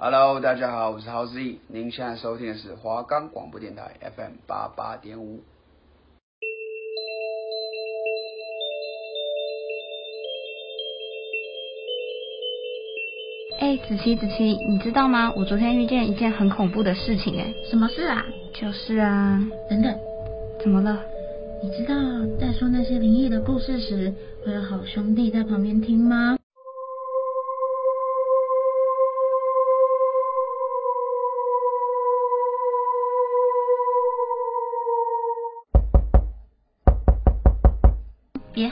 Hello，大家好，我是 Howie，您现在收听的是华冈广播电台 FM 八八点五。哎，子琪，子琪，你知道吗？我昨天遇见一件很恐怖的事情，哎，什么事啊？就是啊，等等，怎么了？你知道在说那些灵异的故事时，会有好兄弟在旁边听吗？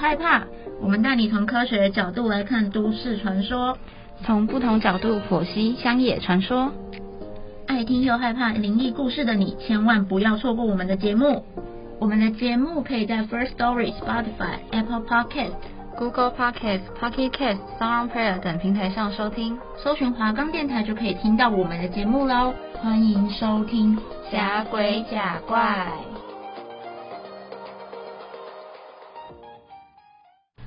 害怕，我们带你从科学的角度来看都市传说，从不同角度剖析乡野传说。爱听又害怕灵异故事的你，千万不要错过我们的节目。我们的节目可以在 First Story、Spotify、Apple Podcast、Google Podcast、Pocket Cast、SoundPlayer 等平台上收听，搜寻华冈电台就可以听到我们的节目喽。欢迎收听《假鬼假怪》。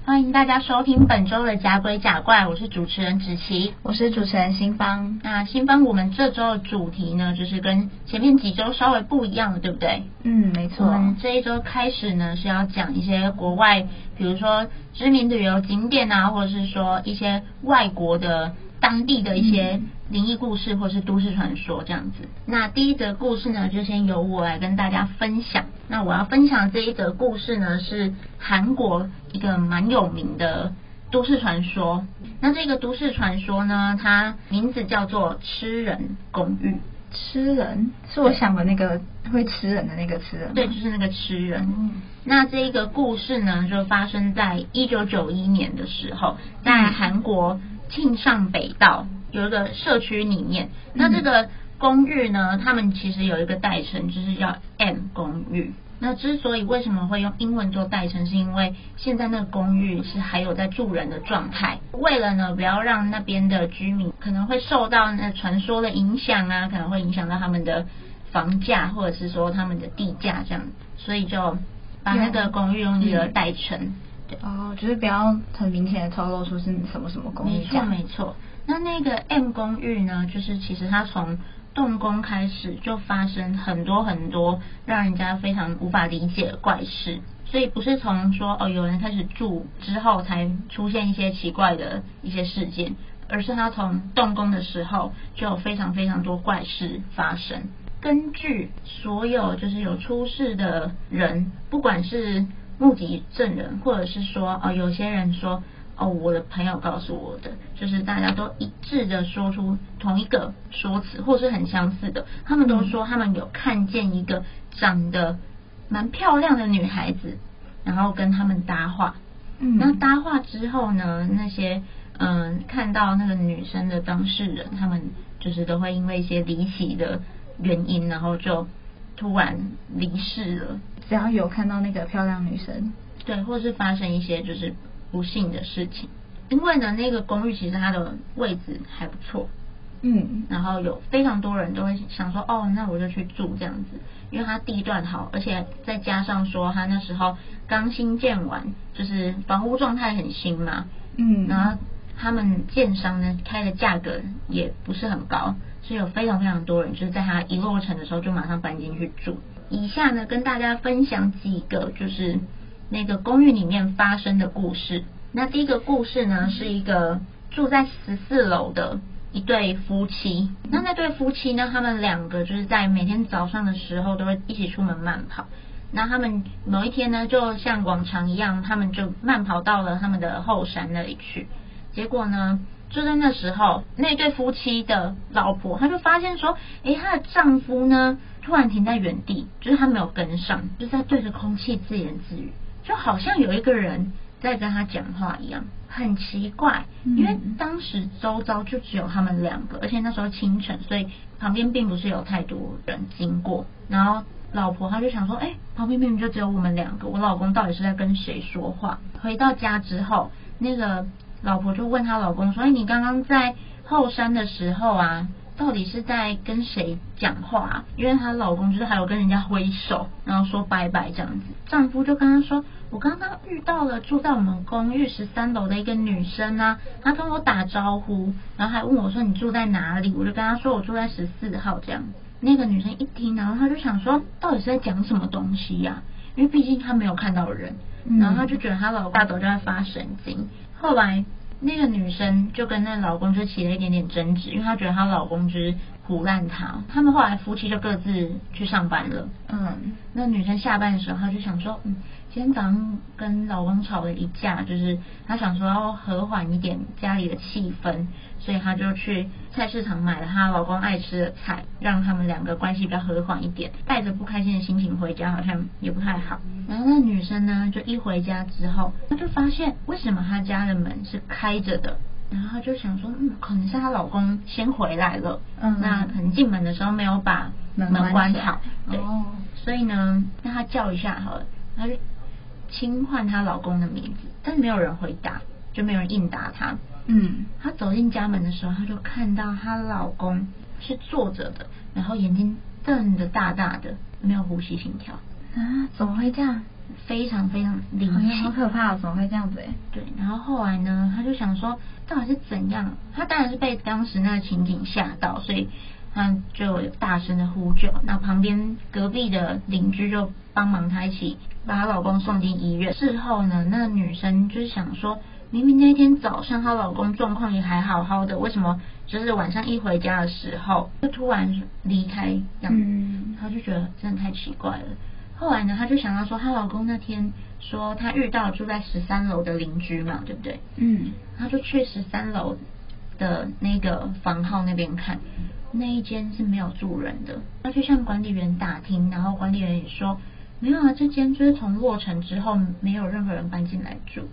欢迎大家收听本周的《假鬼假怪》，我是主持人子琪，我是主持人新芳。那新芳，我们这周的主题呢，就是跟前面几周稍微不一样的，对不对？嗯，没错。我们这一周开始呢，是要讲一些国外，比如说知名旅游景点啊，或者是说一些外国的。当地的一些灵异故事或是都市传说这样子。那第一则故事呢，就先由我来跟大家分享。那我要分享这一则故事呢，是韩国一个蛮有名的都市传说。那这个都市传说呢，它名字叫做吃人公寓。吃人是我想的那个会吃人的那个吃人。对，就是那个吃人。嗯。那这一个故事呢，就发生在一九九一年的时候，在韩国。庆尚北道有一个社区里面，那这个公寓呢，他们其实有一个代称，就是叫 M 公寓。那之所以为什么会用英文做代称，是因为现在那个公寓是还有在住人的状态。为了呢，不要让那边的居民可能会受到那传说的影响啊，可能会影响到他们的房价或者是说他们的地价这样，所以就把那个公寓用一个代称。哦，就是不要很明显的透露出是什么什么公寓。没错没错，那那个 M 公寓呢，就是其实它从动工开始就发生很多很多让人家非常无法理解的怪事，所以不是从说哦有人开始住之后才出现一些奇怪的一些事件，而是他从动工的时候就有非常非常多怪事发生。根据所有就是有出事的人，不管是目击证人，或者是说，哦，有些人说，哦，我的朋友告诉我的，就是大家都一致的说出同一个说辞，或是很相似的，他们都说他们有看见一个长得蛮漂亮的女孩子，然后跟他们搭话。嗯，那搭话之后呢，那些嗯看到那个女生的当事人，他们就是都会因为一些离奇的原因，然后就突然离世了。只要有看到那个漂亮女生，对，或是发生一些就是不幸的事情，因为呢，那个公寓其实它的位置还不错，嗯，然后有非常多人都会想说，哦，那我就去住这样子，因为它地段好，而且再加上说它那时候刚新建完，就是房屋状态很新嘛，嗯，然后他们建商呢开的价格也不是很高，所以有非常非常多人就是在它一落成的时候就马上搬进去住。以下呢，跟大家分享几个就是那个公寓里面发生的故事。那第一个故事呢，是一个住在十四楼的一对夫妻。那那对夫妻呢，他们两个就是在每天早上的时候都会一起出门慢跑。那他们某一天呢，就像往常一样，他们就慢跑到了他们的后山那里去。结果呢，就在那时候，那对夫妻的老婆，她就发现说，诶，她的丈夫呢，突然停在原地，就是他没有跟上，就在对着空气自言自语，就好像有一个人在跟他讲话一样，很奇怪。因为当时周遭就只有他们两个，而且那时候清晨，所以旁边并不是有太多人经过。然后老婆她就想说，哎，旁边明明就只有我们两个，我老公到底是在跟谁说话？回到家之后，那个老婆就问她老公说，哎，你刚刚在后山的时候啊？到底是在跟谁讲话啊？因为她老公就是还有跟人家挥手，然后说拜拜这样子。丈夫就跟她说：“我刚刚遇到了住在我们公寓十三楼的一个女生啊，她跟我打招呼，然后还问我说你住在哪里？我就跟她说我住在十四号这样。那个女生一听，然后她就想说到底是在讲什么东西呀、啊？因为毕竟她没有看到人，然后她就觉得她老大都在发神经。后来那个女生就跟那老公就起了一点点争执，因为她觉得她老公就是唬烂他。他们后来夫妻就各自去上班了。嗯，那女生下班的时候，她就想说，嗯。今天早上跟老公吵了一架，就是她想说要和缓一点家里的气氛，所以她就去菜市场买了她老公爱吃的菜，让他们两个关系比较和缓一点。带着不开心的心情回家，好像也不太好。然后那女生呢，就一回家之后，她就发现为什么她家的门是开着的，然后她就想说，嗯，可能是她老公先回来了，嗯，那可能进门的时候没有把门关好，对，哦，所以呢，让她叫一下好了，她就。轻唤她老公的名字，但是没有人回答，就没有人应答她。嗯，她走进家门的时候，她就看到她老公是坐着的，然后眼睛瞪得大大的，没有呼吸心跳。啊，怎么会这样？非常非常离奇，好可怕，哦怎么会这样子？哎，对。然后后来呢，她就想说，到底是怎样？她当然是被当时那个情景吓到，所以。她就大声的呼救，那旁边隔壁的邻居就帮忙她一起把她老公送进医院。事后呢，那女生就是想说，明明那天早上她老公状况也还好好的，为什么就是晚上一回家的时候就突然离开样？嗯，她就觉得真的太奇怪了。后来呢，她就想到说，她老公那天说她遇到住在十三楼的邻居嘛，对不对？嗯，她就去十三楼的那个房号那边看。那一间是没有住人的，他去向管理员打听，然后管理员也说没有啊，这间就是从落成之后没有任何人搬进来住，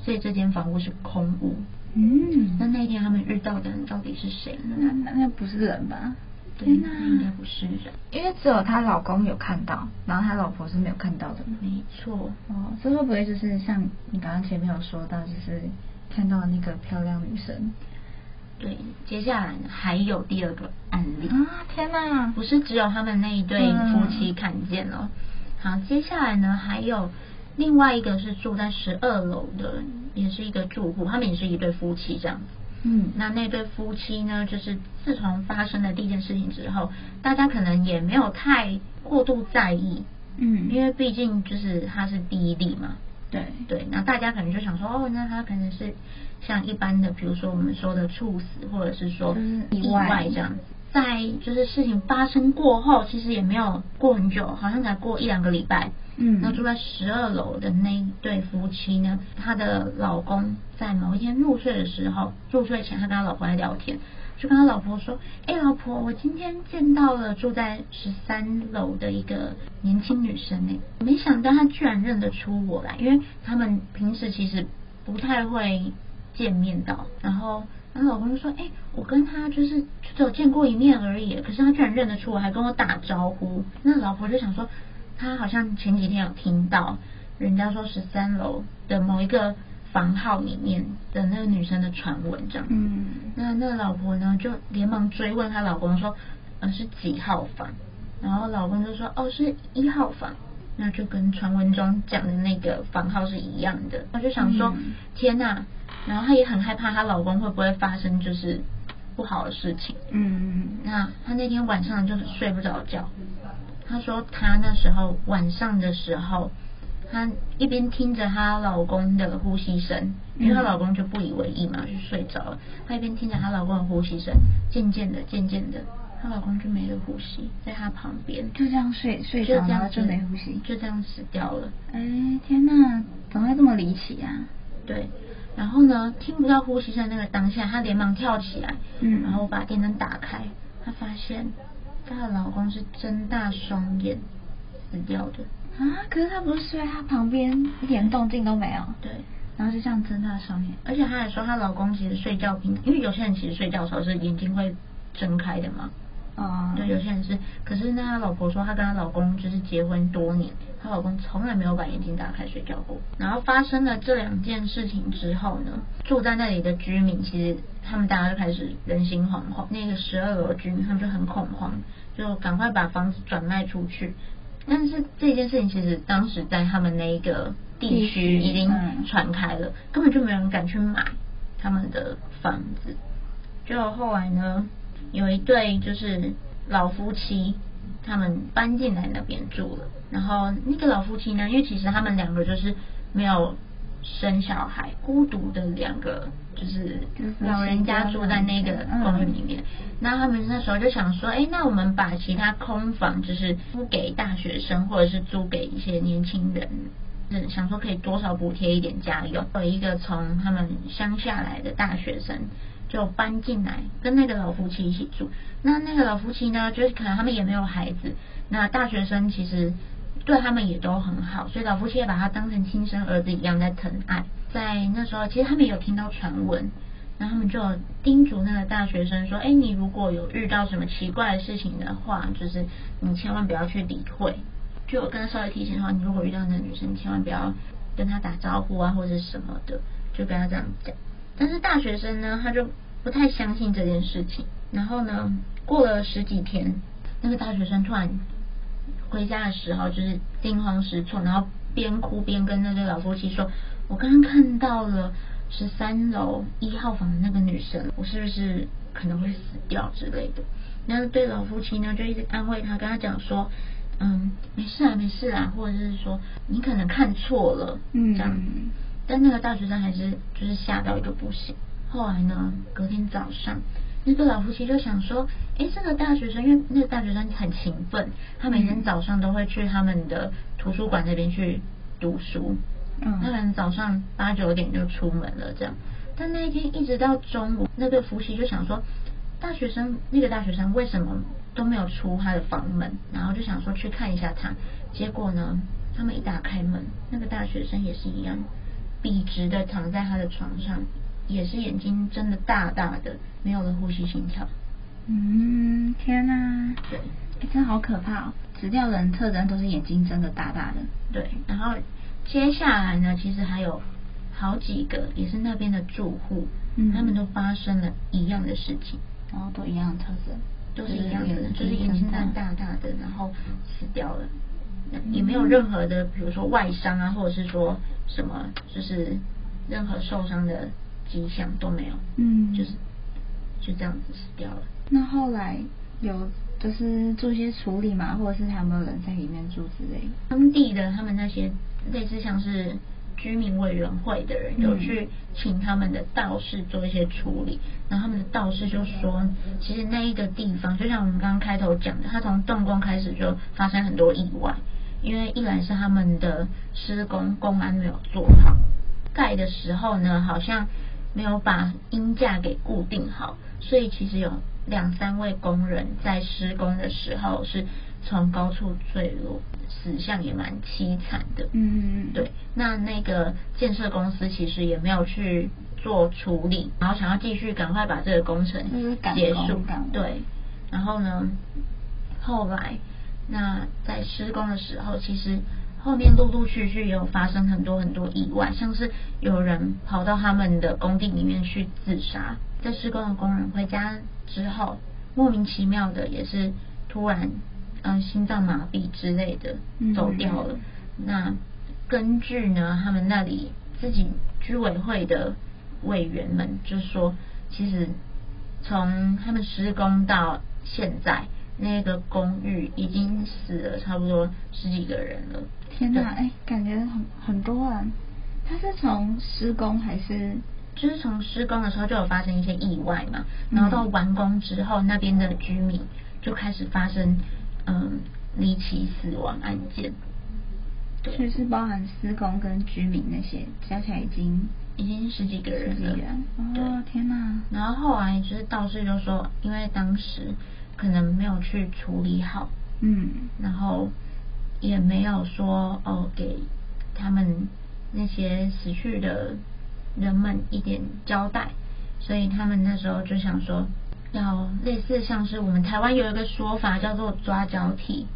所以这间房屋是空屋。嗯，那那一天他们遇到的人到底是谁呢？那那那不是人吧？对，那应该不是人，因为只有她老公有看到，然后她老婆是没有看到的。没错，哦，这会不会就是像你刚刚前面有说到，就是看到那个漂亮女生？对，接下来呢还有第二个案例啊！天哪，不是只有他们那一对夫妻看见了。嗯、好，接下来呢还有另外一个是住在十二楼的，也是一个住户，他们也是一对夫妻这样子。嗯，那那对夫妻呢，就是自从发生了第一件事情之后，大家可能也没有太过度在意。嗯，因为毕竟就是他是第一例嘛。对对，那大家可能就想说，哦，那他可能是像一般的，比如说我们说的猝死，或者是说意外这样子。在就是事情发生过后，其实也没有过很久，好像才过一两个礼拜。嗯，那住在十二楼的那一对夫妻呢，他的老公在某一天入睡的时候，入睡前他跟他老婆在聊天。就跟他老婆说：“哎，老婆，我今天见到了住在十三楼的一个年轻女生呢，没想到她居然认得出我来，因为他们平时其实不太会见面到。然后，她老公就说：‘哎，我跟他就是只有见过一面而已，可是他居然认得出我，还跟我打招呼。’那老婆就想说，她好像前几天有听到人家说十三楼的某一个。”房号里面的那个女生的传闻，这样。嗯。那那老婆呢，就连忙追问她老公说：“呃，是几号房？”然后老公就说：“哦，是一号房。”那就跟传闻中讲的那个房号是一样的。她就想说：“嗯、天哪！”然后她也很害怕她老公会不会发生就是不好的事情。嗯。那她那天晚上就是睡不着觉。她说她那时候晚上的时候。她一边听着她老公的呼吸声，因为她老公就不以为意嘛，就睡着了。她一边听着她老公的呼吸声，渐渐的、渐渐的，她老公就没了呼吸，在她旁边就这样睡睡着了，就没呼吸，就这样死掉了。哎，天哪，怎么会这么离奇啊？对，然后呢，听不到呼吸声那个当下，她连忙跳起来，嗯，然后把电灯打开，她发现她的老公是睁大双眼死掉的。啊！可是她不是睡在她旁边，一点动静都没有。对，然后就这样睁大双眼，而且她还说她老公其实睡觉平，因为有些人其实睡觉的时候是眼睛会睁开的嘛。哦。对，有些人是，可是那她老婆说她跟她老公就是结婚多年，她老公从来没有把眼睛打开睡觉过。然后发生了这两件事情之后呢，住在那里的居民其实他们大家就开始人心惶惶，那个十二楼居民他们就很恐慌，就赶快把房子转卖出去。但是这件事情其实当时在他们那一个地区已经传开了，根本就没有人敢去买他们的房子。就后来呢，有一对就是老夫妻，他们搬进来那边住了。然后那个老夫妻呢，因为其实他们两个就是没有生小孩，孤独的两个。就是老人家住在那个公寓里面，那他们那时候就想说，哎，那我们把其他空房就是租给大学生，或者是租给一些年轻人，想说可以多少补贴一点家用。有一个从他们乡下来的大学生就搬进来，跟那个老夫妻一起住。那那个老夫妻呢，就是可能他们也没有孩子，那大学生其实对他们也都很好，所以老夫妻也把他当成亲生儿子一样在疼爱。在那时候，其实他们有听到传闻，那他们就叮嘱那个大学生说：“哎，你如果有遇到什么奇怪的事情的话，就是你千万不要去理会。”就我跟他稍微提醒说，你如果遇到那个女生，千万不要跟她打招呼啊，或者什么的，就跟他这样讲。但是大学生呢，他就不太相信这件事情。然后呢，过了十几天，那个大学生突然回家的时候，就是惊慌失措，然后边哭边跟那个老夫妻说。我刚刚看到了十三楼一号房的那个女生，我是不是可能会死掉之类的？那对老夫妻呢，就一直安慰他，跟他讲说，嗯，没事啊，没事啊，或者是说你可能看错了，嗯，这样。但那个大学生还是就是吓到一个不行。后来呢，隔天早上，那个老夫妻就想说，哎，这个大学生，因为那个大学生很勤奋，他每天早上都会去他们的图书馆那边去读书。嗯，那人早上八九点就出门了，这样。但那一天一直到中午，那对夫妻就想说，大学生那个大学生为什么都没有出他的房门？然后就想说去看一下他。结果呢，他们一打开门，那个大学生也是一样，笔直的躺在他的床上，也是眼睛睁得大大的，没有了呼吸心跳。嗯，天哪！对，欸，真的好可怕哦！死掉的人特征都是眼睛睁得大大的。对，然后。接下来呢，其实还有好几个也是那边的住户，嗯，他们都发生了一样的事情，然后都一样的特征，都是一样的，就是眼睛瞪大大的，然后死掉了，也没有任何的，比如说外伤啊，或者是说什么，就是任何受伤的迹象都没有，嗯，就是就这样子死掉了。那后来有就是做一些处理嘛，或者是还有没有人在里面住之类的？当地的他们那些。类似像是居民委员会的人有去请他们的道士做一些处理，然后他们的道士就说，其实那一个地方就像我们刚刚开头讲的，他从动工开始就发生很多意外，因为一来是他们的施工公安没有做好，盖的时候呢好像没有把音架给固定好，所以其实有两三位工人在施工的时候是从高处坠落。死相也蛮凄惨的，嗯，对。那那个建设公司其实也没有去做处理，然后想要继续赶快把这个工程结束，对。然后呢，后来那在施工的时候，其实后面陆陆续续有发生很多很多意外，像是有人跑到他们的工地里面去自杀，在施工的工人回家之后，莫名其妙的也是突然。嗯，心脏麻痹之类的走掉了。嗯、那根据呢，他们那里自己居委会的委员们就说，其实从他们施工到现在，那个公寓已经死了差不多十几个人了。天哪，哎、欸，感觉很很多啊。他是从施工还是？就是从施工的时候就有发生一些意外嘛，然后到完工之后，那边的居民就开始发生。嗯，离奇死亡案件，对，所以是包含施工跟居民那些，加起来已经已经十几个人了。十几人，哦，天哪！然后后来就是道士就说，因为当时可能没有去处理好，嗯，然后也没有说哦给他们那些死去的人们一点交代，所以他们那时候就想说。要类似像是我们台湾有一个说法叫做抓交替，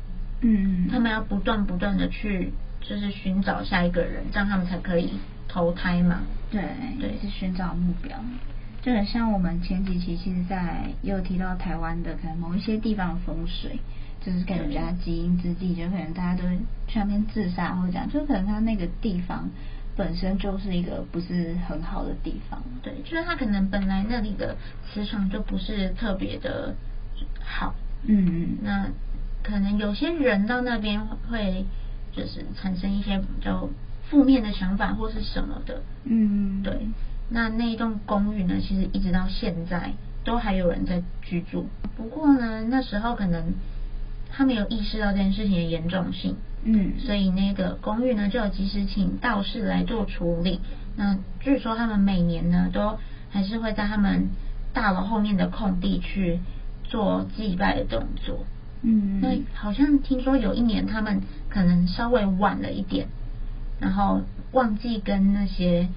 嗯，他们要不断不断的去就是寻找下一个人，这样他们才可以投胎嘛。对对，是寻找目标。就很像我们前几期其实在也有提到台湾的可能某一些地方的风水，就是感觉比较极阴之地，就可能大家都会去那边自杀或者这样，就可能他那个地方本身就是一个不是很好的地方。对，就是它可能本来那里的磁场就不是特别的好。嗯嗯。那可能有些人到那边会就是产生一些比较负面的想法或是什么的。嗯。对。那那一栋公寓呢，其实一直到现在都还有人在居住。不过呢，那时候可能他没有意识到这件事情的严重性，嗯，所以那个公寓呢就有及时请道士来做处理。那据说他们每年呢都还是会在他们大楼后面的空地去做祭拜的动作。嗯，那好像听说有一年他们可能稍微晚了一点，然后忘记跟那些。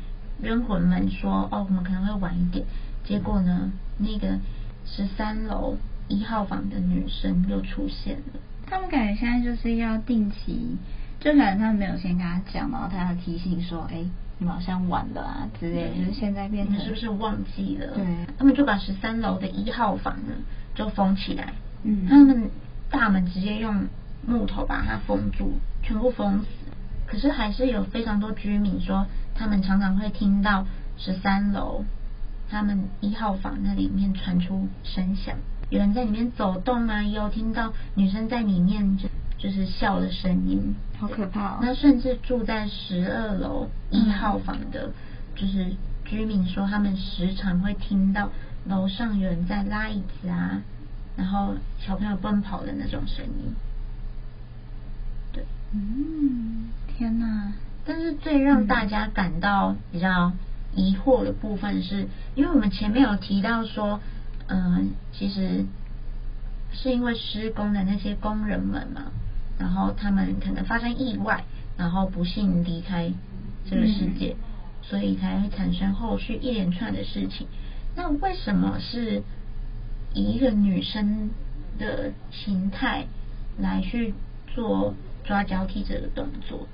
冤魂们说：“哦，我们可能会晚一点。”结果呢，那个十三楼一号房的女生又出现了。他们感觉现在就是要定期，就可能他们没有先跟他讲，然后他要提醒说：“哎，你们好像晚了啊之类的。”就是现在变成是不是忘记了？对，他们就把十三楼的一号房呢就封起来。嗯，他们大门直接用木头把它封住，全部封死。可是还是有非常多居民说。他们常常会听到十三楼，他们一号房那里面传出声响，有人在里面走动啊，也有听到女生在里面就就是笑的声音，好可怕哦。那甚至住在十二楼一号房的，嗯、就是居民说，他们时常会听到楼上有人在拉椅子啊，然后小朋友奔跑的那种声音。对，嗯，天哪。但是最让大家感到比较疑惑的部分是，因为我们前面有提到说，嗯、呃，其实是因为施工的那些工人们嘛，然后他们可能发生意外，然后不幸离开这个世界，所以才会产生后续一连串的事情。那为什么是以一个女生的形态来去做抓交替这个动作？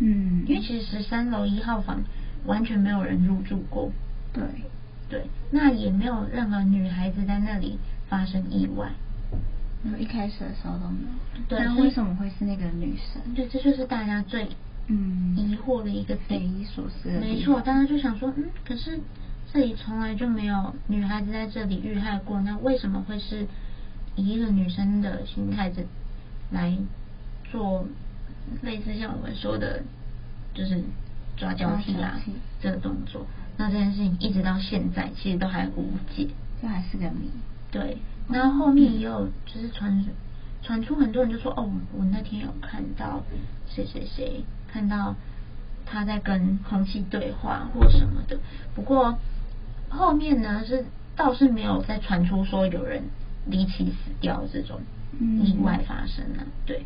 嗯，因为其实十三楼一号房完全没有人入住过，对对，那也没有任何女孩子在那里发生意外，因为一开始的时候都没有。对，那为什么会是那个女生？对，这就是大家最嗯疑惑的一个匪夷所思。没错，大家就想说，嗯，可是这里从来就没有女孩子在这里遇害过，那为什么会是以一个女生的心态子来做？类似像我们说的，就是抓交替啊，这个动作，那这件事情一直到现在其实都还无解，这还是个谜。对，然后后面也有就是传传出很多人就说，哦，我那天有看到谁谁谁看到他在跟空气对话或什么的，不过后面呢是倒是没有再传出说有人离奇死掉这种意外发生了，对。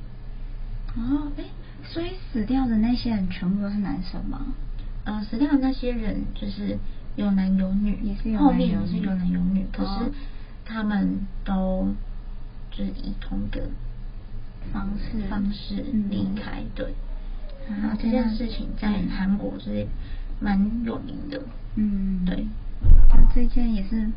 哦，哎，所以死掉的那些人全部都是男生吗？呃，死掉的那些人就是有男有女，也是有后面也是有男有女，可是他们都就是以同个方式方式离开，对。然后，这件事情在韩国是蛮有名的，嗯，对。这件也是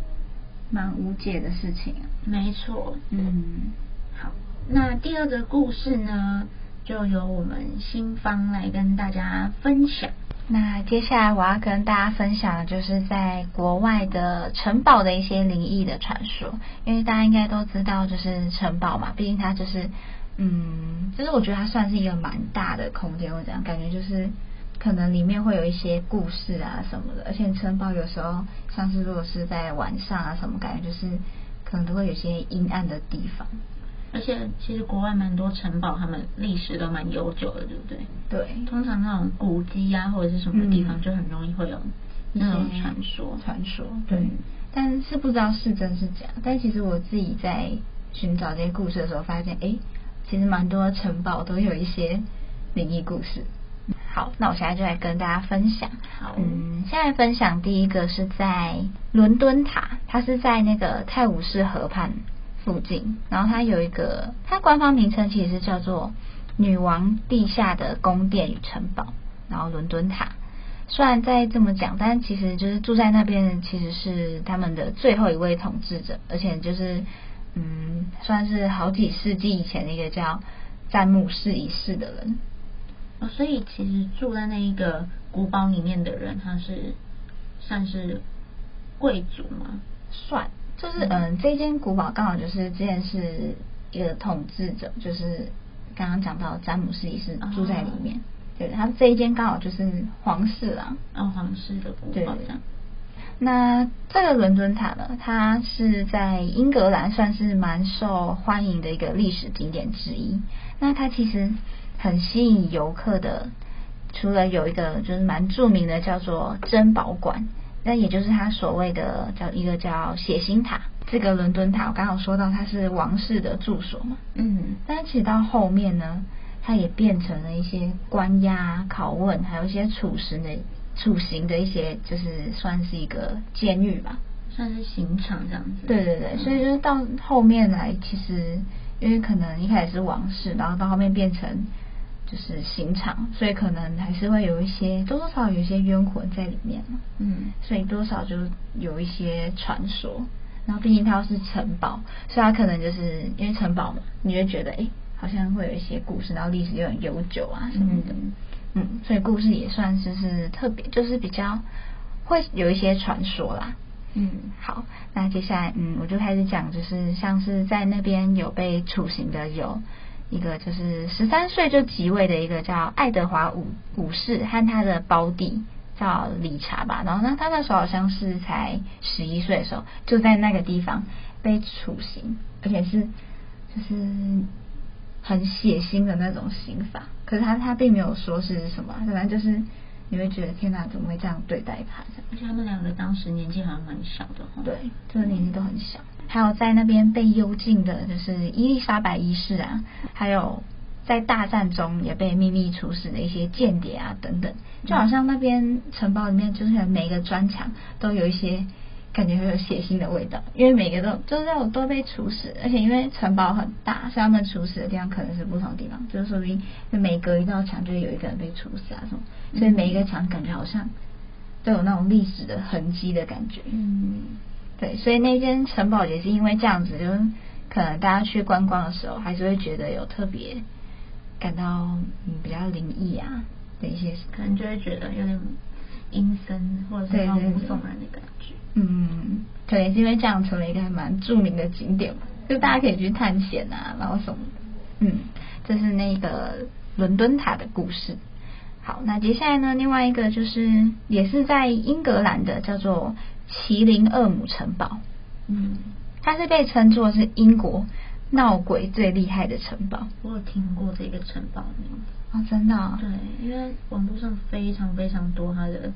蛮无解的事情啊。没错，嗯。好那第二个故事呢，就由我们新方来跟大家分享。那接下来我要跟大家分享的就是在国外的城堡的一些灵异的传说。因为大家应该都知道，就是城堡嘛，毕竟它就是，嗯，就是我觉得它算是一个蛮大的空间。我这样感觉就是，可能里面会有一些故事啊什么的。而且城堡有时候，像是如果是在晚上啊什么，感觉就是可能都会有些阴暗的地方。而且其实国外蛮多城堡，他们历史都蛮悠久的，对不对？对。通常那种古迹啊，或者是什么地方，就很容易会有那种传说。传说。对。但是不知道是真是假。但其实我自己在寻找这些故事的时候，发现，哎，其实蛮多城堡都有一些灵异故事。好，那我现在就来跟大家分享。好。嗯，现在分享第一个是在伦敦塔，它是在那个泰晤士河畔。附近，然后它有一个，它官方名称其实是叫做“女王地下的宫殿与城堡”，然后伦敦塔虽然在这么讲，但其实就是住在那边其实是他们的最后一位统治者，而且就是嗯，算是好几世纪以前的一个叫詹姆士一世的人。哦，所以其实住在那一个古堡里面的人，他是算是贵族吗？算，就是嗯，这间古堡刚好就是之前是一个统治者，就是刚刚讲到詹姆斯一世住在里面。哦对，他这一间刚好就是皇室啦，哦，皇室的古堡这样。那这个伦敦塔呢，它是在英格兰算是蛮受欢迎的一个历史景点之一。那它其实很吸引游客的，除了有一个就是蛮著名的叫做珍宝馆，那也就是他所谓的叫一个叫血腥塔。这个伦敦塔我刚好说到它是王室的住所嘛，嗯，但是其实到后面呢。它也变成了一些关押、拷问，还有一些处刑的、处刑的一些，就是算是一个监狱吧，算是刑场这样子。对对对，所以就是到后面来，其实因为可能一开始是王室，然后到后面变成就是刑场，所以可能还是会有一些多多少少有一些冤魂在里面嘛。嗯，所以多少就有一些传说。然后毕竟它是城堡，所以它可能就是因为城堡嘛，你就觉得哎。诶好像会有一些故事，然后历史又很悠久啊什么的，嗯，嗯，所以故事也算是是特别，就是比较会有一些传说啦。嗯，好，那接下来嗯，我就开始讲，就是像是在那边有被处刑的，有一个就是十三岁就即位的一个叫爱德华五五世和他的胞弟叫理查吧，然后呢，他那时候好像是才十一岁的时候，就在那个地方被处刑，而且是就是。很血腥的那种刑法，可是他他并没有说是什么，反正就是你会觉得天哪，怎么会这样对待他？而且他们两个当时年纪好像蛮小的，对，就是年纪都很小。还有在那边被幽禁的，就是伊丽莎白一世啊，还有在大战中也被秘密处死的一些间谍啊等等，就好像那边城堡里面，就是每个砖墙都有一些。感觉会有血腥的味道，因为每个都就是都都被处死，而且因为城堡很大，所以他们处死的地方可能是不同地方，就是说明每隔一道墙就有一个人被处死啊什么，所以每一个墙感觉好像都有那种历史的痕迹的感觉。嗯，对，所以那间城堡也是因为这样子，就是可能大家去观光的时候，还是会觉得有特别感到嗯比较灵异啊的一些，可能就会觉得有点阴森或者是毛骨悚然的感觉。嗯，对，是因为这样成为一个还蛮著名的景点嘛，就大家可以去探险啊，然后什么的。嗯，这是那个伦敦塔的故事。好，那接下来呢，另外一个就是也是在英格兰的，叫做麒麟恶母城堡。嗯，它是被称作是英国闹鬼最厉害的城堡。我有听过这个城堡名字。哦，真的哦？对，因为网络上非常非常多它的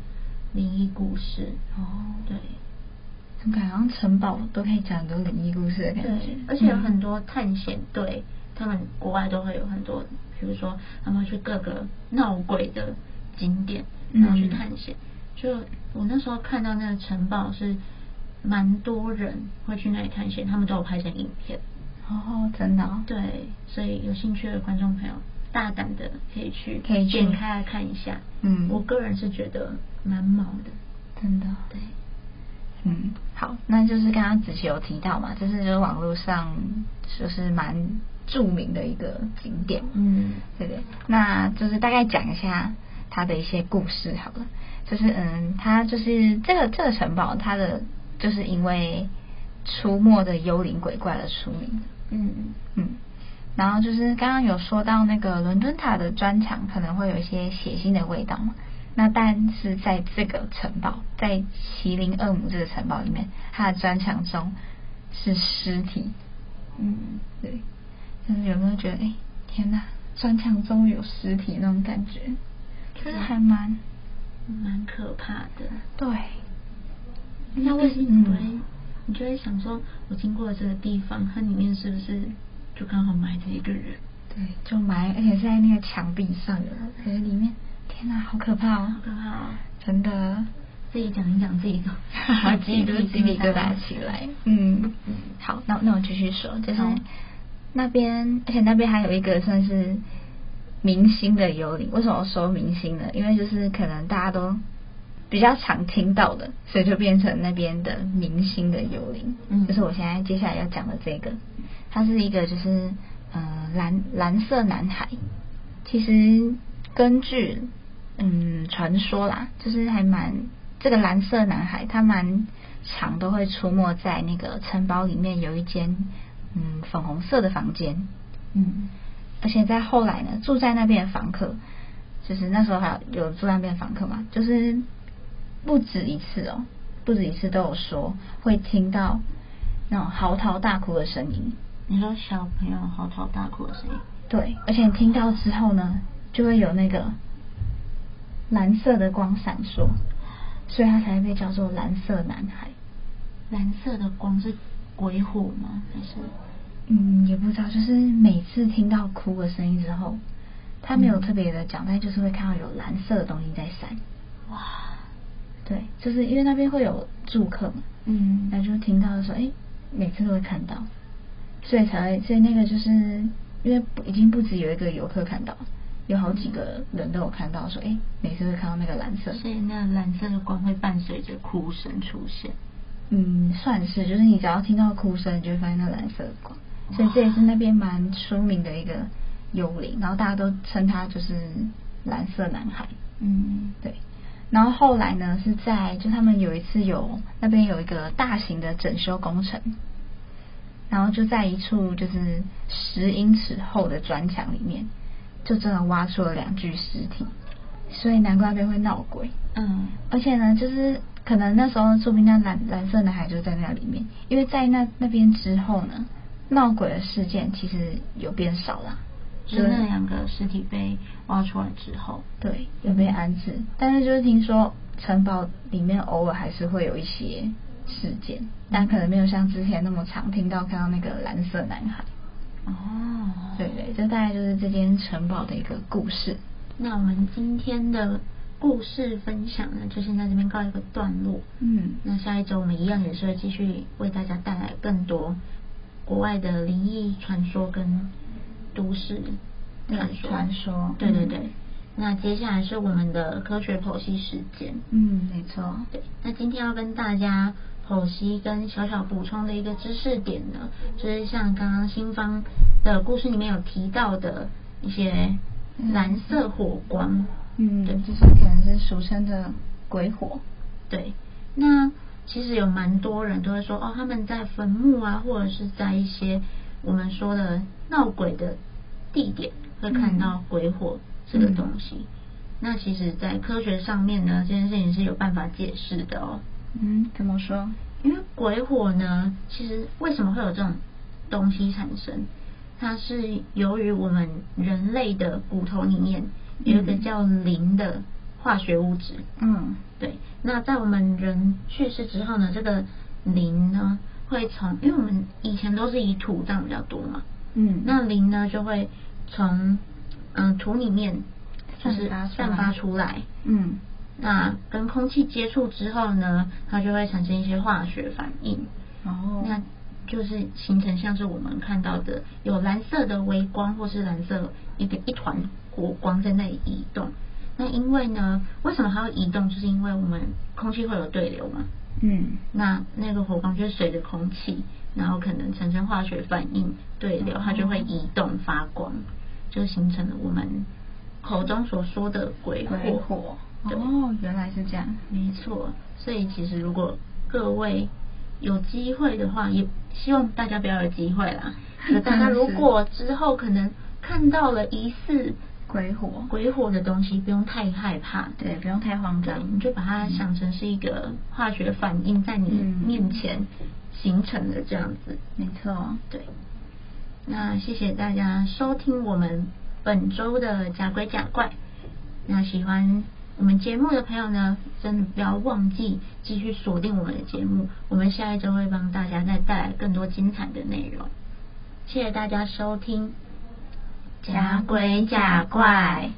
灵异故事。哦，对。感觉好像城堡都可以讲很多灵异故事的感觉，对，而且有很多探险队，他们国外都会有很多，比如说他们去各个闹鬼的景点，然后去探险。就我那时候看到那个城堡是蛮多人会去那里探险，他们都有拍成影片。哦，真的哦？对，所以有兴趣的观众朋友，大胆的可以去，可以点开来看一下。嗯，我个人是觉得蛮毛的，真的。对。嗯，好，那就是刚刚子琪有提到嘛，这是就是网络上就是蛮著名的一个景点，嗯，对对，那就是大概讲一下它的一些故事好了，就是嗯，他就是这个这个城堡，它的就是因为出没的幽灵鬼怪而出名，嗯嗯，然后就是刚刚有说到那个伦敦塔的砖墙可能会有一些血腥的味道嘛。那但是在这个城堡，在麒麟恶魔这个城堡里面，它的砖墙中是尸体。嗯，对。就是有没有觉得，哎，天哪，砖墙中有尸体那种感觉？就是还蛮蛮可怕的。对。那为什么你会，你就会想说，我经过了这个地方，它里面是不是就刚好埋着一个人？对，就埋，而且是在那个墙壁上的，在里面。天哪，好可怕哦！好可怕哦！真的，自己讲一讲自己都，哈哈，自己都鸡皮疙瘩起来。嗯，好，那那我继续说，就是那边，而且那边还有一个算是明星的幽灵。为什么说明星呢？因为就是可能大家都比较常听到的，所以就变成那边的明星的幽灵。嗯，就是我现在接下来要讲的这个，他是一个就是呃蓝蓝色男孩。其实根据嗯传说啦，就是还蛮这个蓝色男孩，他蛮常都会出没在那个城堡里面，有一间嗯粉红色的房间。嗯，而且在后来呢，住在那边的房客，就是那时候还有有住在那边的房客嘛，就是不止一次哦，不止一次都有说会听到那种嚎啕大哭的声音。你说小朋友嚎啕大哭的声音？对，而且听到之后呢，就会有那个蓝色的光闪烁，所以他才被叫做蓝色男孩。蓝色的光是鬼火吗？还是？嗯，也不知道，就是每次听到哭的声音之后，他没有特别的讲，嗯、但就是会看到有蓝色的东西在闪。哇，对，就是因为那边会有住客嘛，嗯，那就听到的时候，哎，每次都会看到，所以才会，所以那个就是因为已经不止有一个游客看到，有好几个人都有看到，说，哎，每次会看到那个蓝色，所以那蓝色的光会伴随着哭声出现。嗯，算是，就是你只要听到哭声，你就会发现那蓝色的光。所以这也是那边蛮出名的一个幽灵，然后大家都称他就是蓝色男孩。嗯，对。然后后来呢，是在就他们有一次有那边有一个大型的整修工程，然后就在一处就是十英尺厚的砖墙里面，就真的挖出了两具尸体，所以难怪那边会闹鬼。嗯，而且呢，就是可能那时候说不定那蓝蓝色男孩就在那里面，因为在那那边之后呢。闹鬼的事件其实有变少了，就是那两个尸体被挖出来之后，对，有被安置。但是就是听说城堡里面偶尔还是会有一些事件，但可能没有像之前那么常听到看到那个蓝色男孩。哦，对对，这大概就是这间城堡的一个故事。那我们今天的故事分享呢，就先在这边告一个段落。嗯，那下一周我们一样也是会继续为大家带来更多。国外的灵异传说跟都市传说，传说，对对对。嗯、那接下来是我们的科学剖析时间。嗯，没错。对，那今天要跟大家剖析跟小小补充的一个知识点呢，就是像刚刚新方的故事里面有提到的一些蓝色火光。嗯，对，就是可能是俗称的鬼火。对，那。其实有蛮多人都会说哦，他们在坟墓啊，或者是在一些我们说的闹鬼的地点，会看到鬼火这个东西。嗯、那其实，在科学上面呢，这件事情是有办法解释的哦。嗯，怎么说？因为鬼火呢，其实为什么会有这种东西产生？它是由于我们人类的骨头里面有一个叫磷的。化学物质，嗯，对。那在我们人去世之后呢，这个磷呢会从，因为我们以前都是以土葬比较多嘛，嗯，那磷呢就会从嗯、呃、土里面就是散发出来，嗯，那跟空气接触之后呢，它就会产生一些化学反应，哦，那就是形成像是我们看到的有蓝色的微光或是蓝色一个一团火光在那里移动。那因为呢，为什么它会移动？就是因为我们空气会有对流嘛。嗯。那那个火光就随着空气，然后可能产生化学反应对流，它就会移动发光，就形成了我们口中所说的鬼火。鬼火。哦，原来是这样。没错。所以其实如果各位有机会的话，也希望大家不要有机会啦。可大家如果之后可能看到了疑似。鬼火，鬼火的东西不用太害怕，对，不用太慌张，你就把它想成是一个化学反应在你面前形成的这样子，没错，对。那谢谢大家收听我们本周的假鬼假怪。那喜欢我们节目的朋友呢，真的不要忘记继续锁定我们的节目，我们下一周会帮大家再带来更多精彩的内容。谢谢大家收听。假鬼假怪。